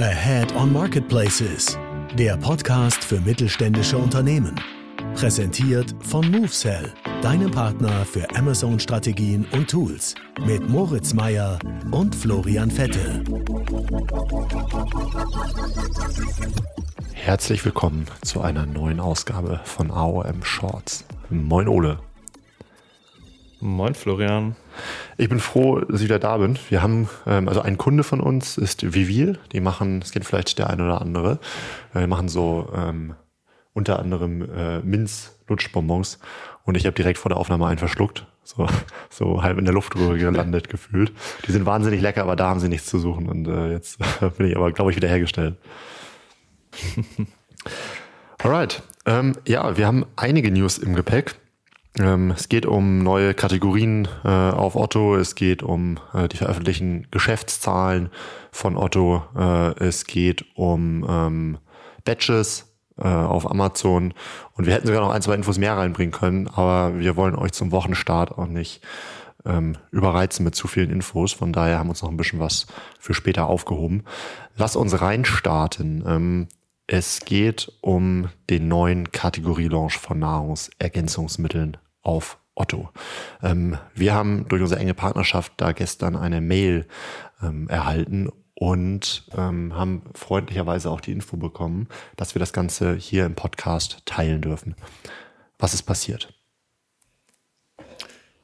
Ahead on Marketplaces, der Podcast für mittelständische Unternehmen. Präsentiert von MoveSell, deinem Partner für Amazon-Strategien und Tools. Mit Moritz Meyer und Florian Vettel. Herzlich willkommen zu einer neuen Ausgabe von AOM Shorts. Moin Ole. Moin Florian. Ich bin froh, dass ich wieder da bin. Wir haben, ähm, also ein Kunde von uns ist Vivil. Die machen, das kennt vielleicht der eine oder andere, äh, die machen so ähm, unter anderem äh, Minz-Lutschbonbons. Und ich habe direkt vor der Aufnahme einen verschluckt. So, so halb in der Luftröhre gelandet gefühlt. Die sind wahnsinnig lecker, aber da haben sie nichts zu suchen. Und äh, jetzt bin ich aber, glaube ich, wieder hergestellt. Alright. Ähm, ja, wir haben einige News im Gepäck. Ähm, es geht um neue Kategorien äh, auf Otto, es geht um äh, die veröffentlichten Geschäftszahlen von Otto, äh, es geht um ähm, Batches äh, auf Amazon. Und wir hätten sogar noch ein, zwei Infos mehr reinbringen können, aber wir wollen euch zum Wochenstart auch nicht ähm, überreizen mit zu vielen Infos, von daher haben wir uns noch ein bisschen was für später aufgehoben. Lass uns reinstarten. Ähm, es geht um den neuen Kategorielaunch von Nahrungsergänzungsmitteln auf Otto. Ähm, wir haben durch unsere enge Partnerschaft da gestern eine Mail ähm, erhalten und ähm, haben freundlicherweise auch die Info bekommen, dass wir das Ganze hier im Podcast teilen dürfen. Was ist passiert?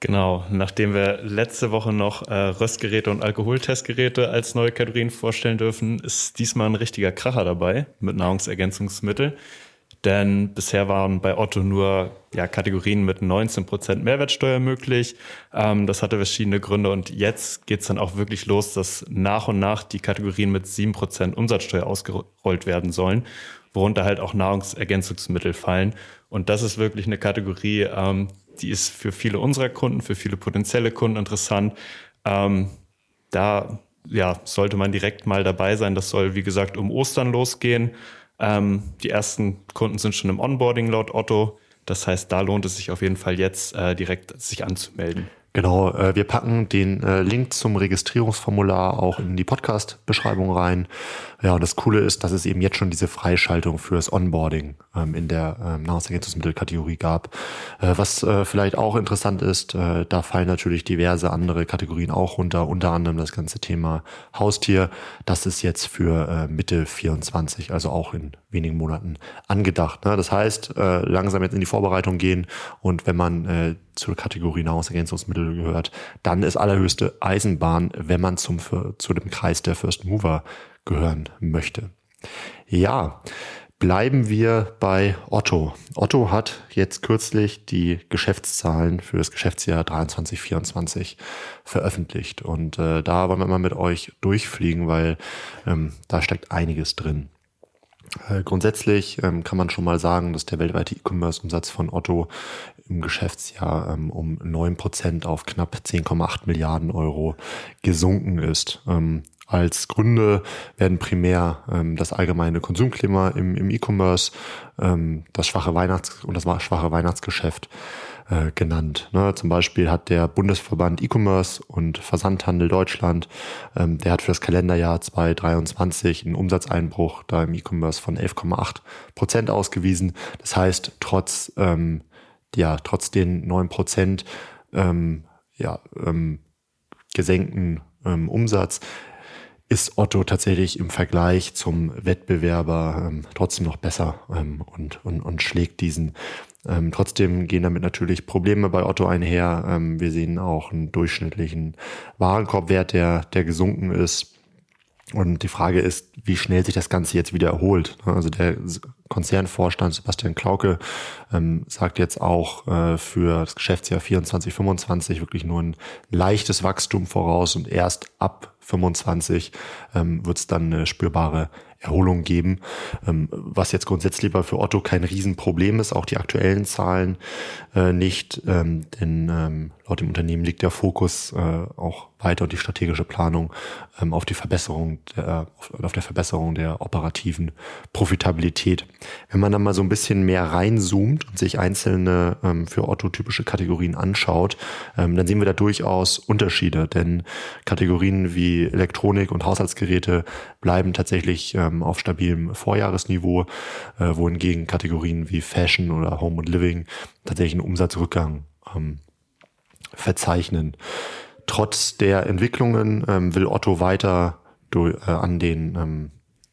Genau, nachdem wir letzte Woche noch äh, Röstgeräte und Alkoholtestgeräte als neue Kategorien vorstellen dürfen, ist diesmal ein richtiger Kracher dabei mit Nahrungsergänzungsmittel. Denn bisher waren bei Otto nur ja, Kategorien mit 19% Mehrwertsteuer möglich. Ähm, das hatte verschiedene Gründe und jetzt geht's dann auch wirklich los, dass nach und nach die Kategorien mit 7% Umsatzsteuer ausgerollt werden sollen, worunter halt auch Nahrungsergänzungsmittel fallen. Und das ist wirklich eine Kategorie, ähm, die ist für viele unserer Kunden, für viele potenzielle Kunden interessant. Ähm, da ja, sollte man direkt mal dabei sein. Das soll, wie gesagt, um Ostern losgehen. Ähm, die ersten Kunden sind schon im Onboarding laut Otto. Das heißt, da lohnt es sich auf jeden Fall jetzt äh, direkt sich anzumelden. Genau, äh, wir packen den äh, Link zum Registrierungsformular auch in die Podcast-Beschreibung rein. Ja, und das Coole ist, dass es eben jetzt schon diese Freischaltung fürs Onboarding ähm, in der ähm, Nahrungsergänzungsmittelkategorie gab. Äh, was äh, vielleicht auch interessant ist, äh, da fallen natürlich diverse andere Kategorien auch runter, unter anderem das ganze Thema Haustier. Das ist jetzt für äh, Mitte 24, also auch in wenigen Monaten angedacht. Ne? Das heißt, langsam jetzt in die Vorbereitung gehen und wenn man zur Kategorie Nahrungsergänzungsmittel gehört, dann ist allerhöchste Eisenbahn, wenn man zum, zu dem Kreis der First Mover gehören möchte. Ja, bleiben wir bei Otto. Otto hat jetzt kürzlich die Geschäftszahlen für das Geschäftsjahr 23, 24 veröffentlicht. Und äh, da wollen wir mal mit euch durchfliegen, weil ähm, da steckt einiges drin. Äh, grundsätzlich ähm, kann man schon mal sagen, dass der weltweite E-Commerce-Umsatz von Otto im Geschäftsjahr ähm, um neun Prozent auf knapp 10,8 Milliarden Euro gesunken ist. Ähm, als Gründe werden primär ähm, das allgemeine Konsumklima im, im E-Commerce, ähm, das schwache Weihnachts- und das schwache Weihnachtsgeschäft äh, genannt. Ne? Zum Beispiel hat der Bundesverband E-Commerce und Versandhandel Deutschland, ähm, der hat für das Kalenderjahr 2023 einen Umsatzeinbruch da im E-Commerce von 11,8 Prozent ausgewiesen. Das heißt, trotz, ähm, ja, trotz den neun Prozent ähm, ja, ähm, gesenkten ähm, Umsatz ist Otto tatsächlich im Vergleich zum Wettbewerber ähm, trotzdem noch besser ähm, und, und, und schlägt diesen. Ähm, trotzdem gehen damit natürlich Probleme bei Otto einher. Ähm, wir sehen auch einen durchschnittlichen Warenkorbwert, der, der gesunken ist. Und die Frage ist, wie schnell sich das Ganze jetzt wieder erholt. Also der Konzernvorstand Sebastian Klauke ähm, sagt jetzt auch äh, für das Geschäftsjahr 24, 25 wirklich nur ein leichtes Wachstum voraus und erst ab 25 ähm, wird es dann eine spürbare Erholung geben, ähm, was jetzt grundsätzlich für Otto kein Riesenproblem ist, auch die aktuellen Zahlen äh, nicht, ähm, denn ähm, laut dem Unternehmen liegt der Fokus äh, auch weiter und die strategische Planung ähm, auf die Verbesserung der, auf, auf der Verbesserung der operativen Profitabilität. Wenn man dann mal so ein bisschen mehr reinzoomt und sich einzelne ähm, für Otto typische Kategorien anschaut, ähm, dann sehen wir da durchaus Unterschiede, denn Kategorien wie die Elektronik- und Haushaltsgeräte bleiben tatsächlich ähm, auf stabilem Vorjahresniveau, äh, wohingegen Kategorien wie Fashion oder Home und Living tatsächlich einen Umsatzrückgang ähm, verzeichnen. Trotz der Entwicklungen ähm, will Otto weiter durch, äh, an den ähm,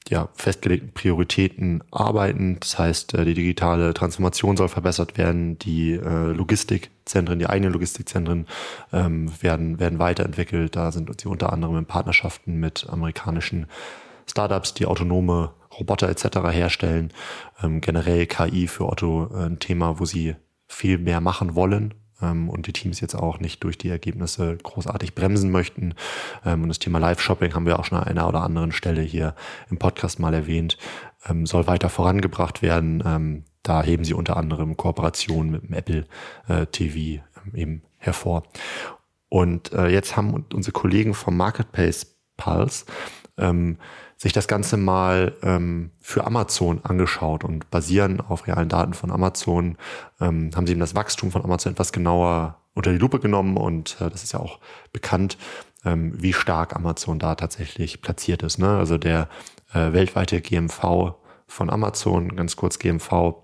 ja, festgelegten Prioritäten arbeiten. Das heißt, äh, die digitale Transformation soll verbessert werden, die äh, Logistikzentren, die eigenen Logistikzentren ähm, werden, werden weiterentwickelt. Da sind sie unter anderem in Partnerschaften mit amerikanischen Startups, die autonome Roboter etc. herstellen. Ähm, generell KI für Otto äh, ein Thema, wo sie viel mehr machen wollen ähm, und die Teams jetzt auch nicht durch die Ergebnisse großartig bremsen möchten. Ähm, und das Thema Live-Shopping haben wir auch schon an einer oder anderen Stelle hier im Podcast mal erwähnt, ähm, soll weiter vorangebracht werden. Ähm, da heben sie unter anderem Kooperationen mit dem Apple äh, TV ähm, eben hervor. Und äh, jetzt haben unsere Kollegen vom Marketplace Pulse ähm, sich das Ganze mal ähm, für Amazon angeschaut und basieren auf realen Daten von Amazon, ähm, haben sie eben das Wachstum von Amazon etwas genauer unter die Lupe genommen und äh, das ist ja auch bekannt, ähm, wie stark Amazon da tatsächlich platziert ist. Ne? Also der äh, weltweite GMV von Amazon, ganz kurz GMV,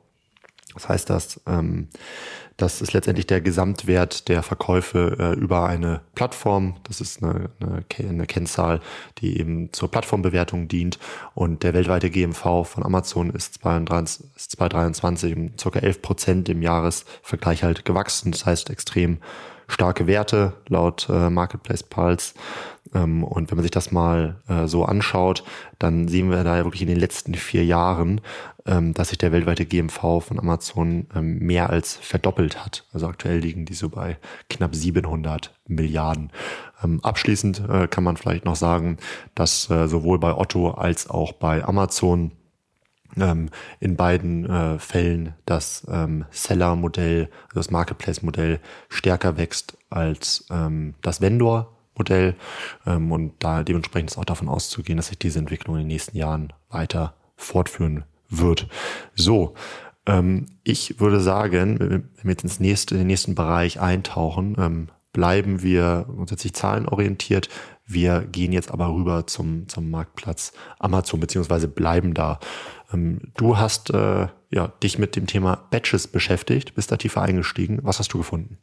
das heißt, dass ähm, das ist letztendlich der Gesamtwert der Verkäufe äh, über eine Plattform. Das ist eine, eine, eine, Kennzahl, die eben zur Plattformbewertung dient. Und der weltweite GMV von Amazon ist 2023 um ca. 11 Prozent im Jahresvergleich halt gewachsen. Das heißt extrem starke Werte laut äh, Marketplace Pulse. Ähm, und wenn man sich das mal äh, so anschaut, dann sehen wir da ja wirklich in den letzten vier Jahren, ähm, dass sich der weltweite GMV von Amazon ähm, mehr als verdoppelt hat. Also aktuell liegen die so bei knapp 700 Milliarden. abschließend äh, kann man vielleicht noch sagen, dass äh, sowohl bei Otto als auch bei Amazon in beiden äh, Fällen das ähm, Seller-Modell, also das Marketplace-Modell stärker wächst als ähm, das Vendor Modell ähm, und da dementsprechend ist auch davon auszugehen, dass sich diese Entwicklung in den nächsten Jahren weiter fortführen wird. So, ähm, ich würde sagen, wenn wir jetzt ins nächste, in den nächsten Bereich eintauchen, ähm, bleiben wir grundsätzlich zahlenorientiert. Wir gehen jetzt aber rüber zum, zum Marktplatz Amazon, beziehungsweise bleiben da. Ähm, du hast äh, ja, dich mit dem Thema Batches beschäftigt, bist da tiefer eingestiegen. Was hast du gefunden?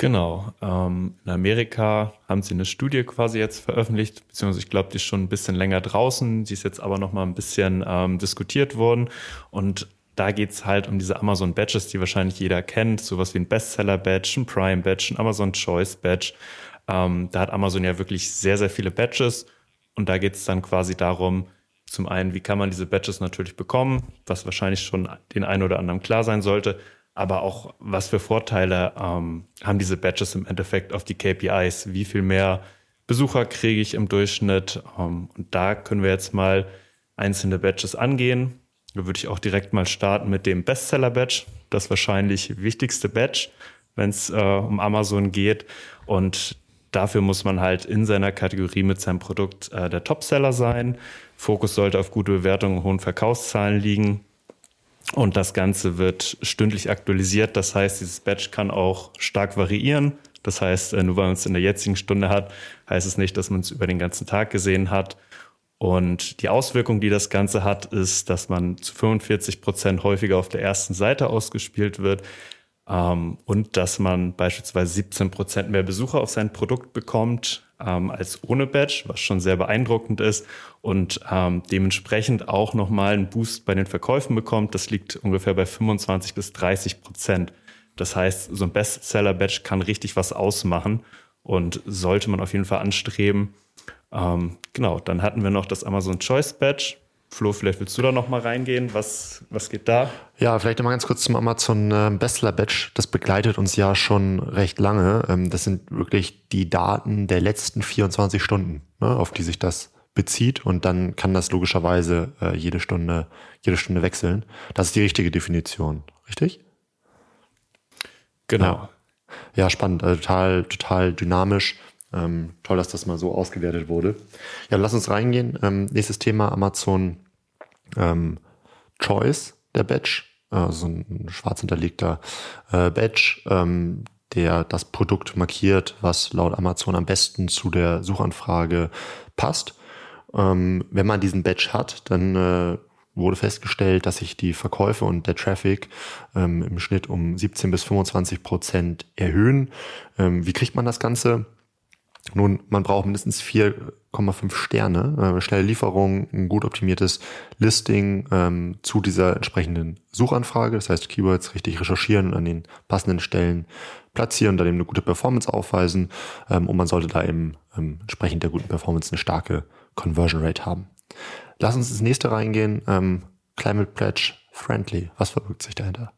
Genau. Ähm, in Amerika haben sie eine Studie quasi jetzt veröffentlicht, beziehungsweise ich glaube, die ist schon ein bisschen länger draußen. Die ist jetzt aber noch mal ein bisschen ähm, diskutiert worden. Und da geht's halt um diese Amazon Badges, die wahrscheinlich jeder kennt. Sowas wie ein Bestseller-Badge, ein Prime-Badge, ein Amazon Choice-Badge. Ähm, da hat Amazon ja wirklich sehr, sehr viele Badges. Und da geht's dann quasi darum, zum einen, wie kann man diese Badges natürlich bekommen, was wahrscheinlich schon den einen oder anderen klar sein sollte aber auch was für Vorteile ähm, haben diese Badges im Endeffekt auf die KPIs? Wie viel mehr Besucher kriege ich im Durchschnitt? Ähm, und da können wir jetzt mal einzelne Badges angehen. Da würde ich auch direkt mal starten mit dem Bestseller-Badge, das wahrscheinlich wichtigste Badge, wenn es äh, um Amazon geht. Und dafür muss man halt in seiner Kategorie mit seinem Produkt äh, der Topseller sein. Fokus sollte auf gute Bewertungen und hohen Verkaufszahlen liegen. Und das Ganze wird stündlich aktualisiert. Das heißt, dieses Batch kann auch stark variieren. Das heißt, äh, nur weil man es in der jetzigen Stunde hat, heißt es nicht, dass man es über den ganzen Tag gesehen hat. Und die Auswirkung, die das Ganze hat, ist, dass man zu 45 Prozent häufiger auf der ersten Seite ausgespielt wird ähm, und dass man beispielsweise 17 Prozent mehr Besucher auf sein Produkt bekommt ähm, als ohne Badge, was schon sehr beeindruckend ist und ähm, dementsprechend auch nochmal einen Boost bei den Verkäufen bekommt. Das liegt ungefähr bei 25 bis 30 Prozent. Das heißt, so ein Bestseller-Badge kann richtig was ausmachen und sollte man auf jeden Fall anstreben. Ähm, genau, dann hatten wir noch das Amazon Choice Badge. Flo, vielleicht willst du da noch mal reingehen. Was, was geht da? Ja, vielleicht noch mal ganz kurz zum Amazon äh, Bestseller Badge. Das begleitet uns ja schon recht lange. Ähm, das sind wirklich die Daten der letzten 24 Stunden, ne, auf die sich das bezieht. Und dann kann das logischerweise äh, jede Stunde, jede Stunde wechseln. Das ist die richtige Definition, richtig? Genau. Ja, ja spannend. Also total, total dynamisch. Ähm, toll, dass das mal so ausgewertet wurde. Ja, lass uns reingehen. Ähm, nächstes Thema Amazon ähm, Choice, der Badge. Also ein schwarz hinterlegter äh, Badge. Ähm, der das Produkt markiert, was laut Amazon am besten zu der Suchanfrage passt. Ähm, wenn man diesen Badge hat, dann äh, wurde festgestellt, dass sich die Verkäufe und der Traffic ähm, im Schnitt um 17 bis 25 Prozent erhöhen. Ähm, wie kriegt man das Ganze? Nun, man braucht mindestens 4,5 Sterne, äh, schnelle Lieferung, ein gut optimiertes Listing ähm, zu dieser entsprechenden Suchanfrage. Das heißt, Keywords richtig recherchieren und an den passenden Stellen platzieren, dann eben eine gute Performance aufweisen ähm, und man sollte da eben ähm, entsprechend der guten Performance eine starke Conversion Rate haben. Lass uns ins nächste reingehen. Ähm, Climate Pledge Friendly. Was verbirgt sich dahinter?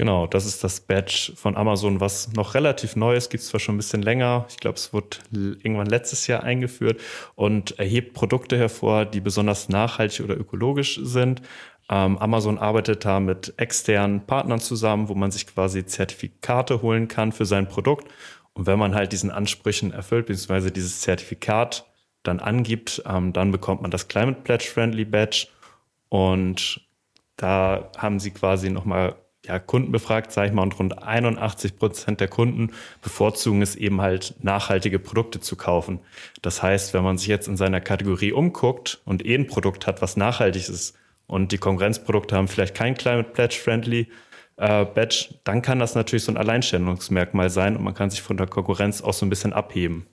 Genau, das ist das Badge von Amazon, was noch relativ neu ist, gibt es zwar schon ein bisschen länger. Ich glaube, es wurde irgendwann letztes Jahr eingeführt und erhebt Produkte hervor, die besonders nachhaltig oder ökologisch sind. Ähm, Amazon arbeitet da mit externen Partnern zusammen, wo man sich quasi Zertifikate holen kann für sein Produkt. Und wenn man halt diesen Ansprüchen erfüllt, beziehungsweise dieses Zertifikat dann angibt, ähm, dann bekommt man das Climate Pledge Friendly Badge und da haben sie quasi nochmal ja, Kunden befragt, sage ich mal, und rund 81 Prozent der Kunden bevorzugen es eben halt, nachhaltige Produkte zu kaufen. Das heißt, wenn man sich jetzt in seiner Kategorie umguckt und eh ein Produkt hat, was nachhaltig ist und die Konkurrenzprodukte haben vielleicht kein Climate Pledge Friendly äh, Badge, dann kann das natürlich so ein Alleinstellungsmerkmal sein und man kann sich von der Konkurrenz auch so ein bisschen abheben.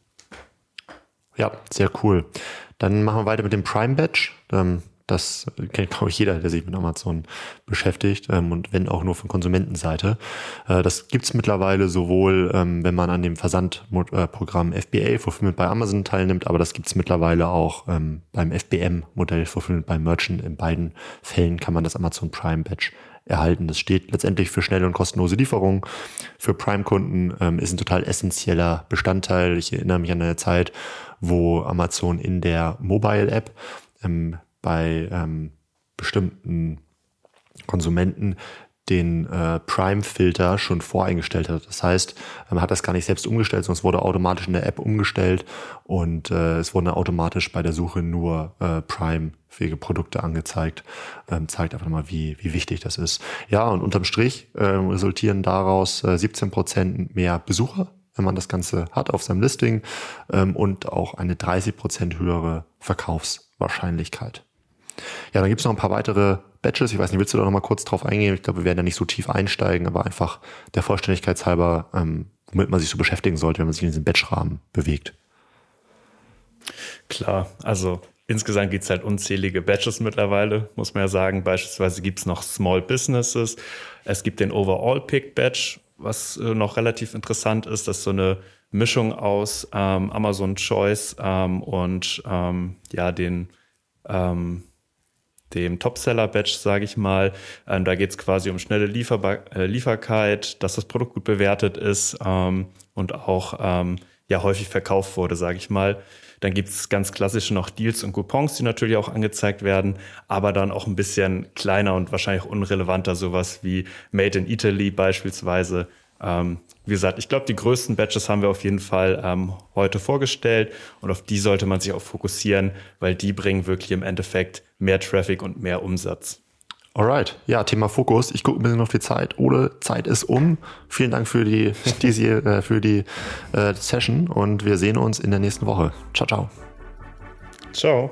Ja, sehr cool. Dann machen wir weiter mit dem Prime Badge. Ähm, das kennt, glaube ich, jeder, der sich mit Amazon beschäftigt ähm, und wenn auch nur von Konsumentenseite. Äh, das gibt's mittlerweile sowohl, ähm, wenn man an dem Versandprogramm FBA Fulfillment bei Amazon teilnimmt, aber das gibt's mittlerweile auch beim FBM-Modell Fulfillment bei Merchant. In beiden Fällen kann man das Amazon Prime Badge erhalten. Das steht letztendlich für schnelle und kostenlose Lieferungen. Für Prime-Kunden ähm, ist ein total essentieller Bestandteil. Ich erinnere mich an eine Zeit, wo Amazon in der Mobile-App ähm, bei ähm, bestimmten Konsumenten den äh, Prime-Filter schon voreingestellt hat. Das heißt, man hat das gar nicht selbst umgestellt, sondern es wurde automatisch in der App umgestellt und äh, es wurden automatisch bei der Suche nur äh, Prime-fähige Produkte angezeigt. Ähm, zeigt einfach mal, wie, wie wichtig das ist. Ja, und unterm Strich äh, resultieren daraus äh, 17 Prozent mehr Besucher wenn man das Ganze hat auf seinem Listing ähm, und auch eine 30 Prozent höhere Verkaufswahrscheinlichkeit. Ja, dann gibt es noch ein paar weitere Badges. Ich weiß nicht, willst du da noch mal kurz drauf eingehen? Ich glaube, wir werden da nicht so tief einsteigen, aber einfach der Vollständigkeit halber, ähm, womit man sich so beschäftigen sollte, wenn man sich in diesem Badge-Rahmen bewegt. Klar, also insgesamt gibt es halt unzählige Badges mittlerweile, muss man ja sagen. Beispielsweise gibt es noch Small Businesses. Es gibt den Overall Pick Badge, was äh, noch relativ interessant ist. Das ist so eine Mischung aus ähm, Amazon Choice ähm, und ähm, ja, den ähm, dem Topseller-Badge, sage ich mal. Ähm, da geht es quasi um schnelle Lieferbar äh, Lieferkeit, dass das Produkt gut bewertet ist ähm, und auch ähm, ja häufig verkauft wurde, sage ich mal. Dann gibt es ganz klassische noch Deals und Coupons, die natürlich auch angezeigt werden, aber dann auch ein bisschen kleiner und wahrscheinlich unrelevanter, sowas wie Made in Italy beispielsweise. Ähm, wie gesagt, ich glaube, die größten Badges haben wir auf jeden Fall ähm, heute vorgestellt und auf die sollte man sich auch fokussieren, weil die bringen wirklich im Endeffekt mehr Traffic und mehr Umsatz. Alright, ja, Thema Fokus. Ich gucke ein bisschen auf die Zeit. Ole, Zeit ist um. Vielen Dank für die, die äh, für die äh, Session und wir sehen uns in der nächsten Woche. Ciao, ciao. Ciao.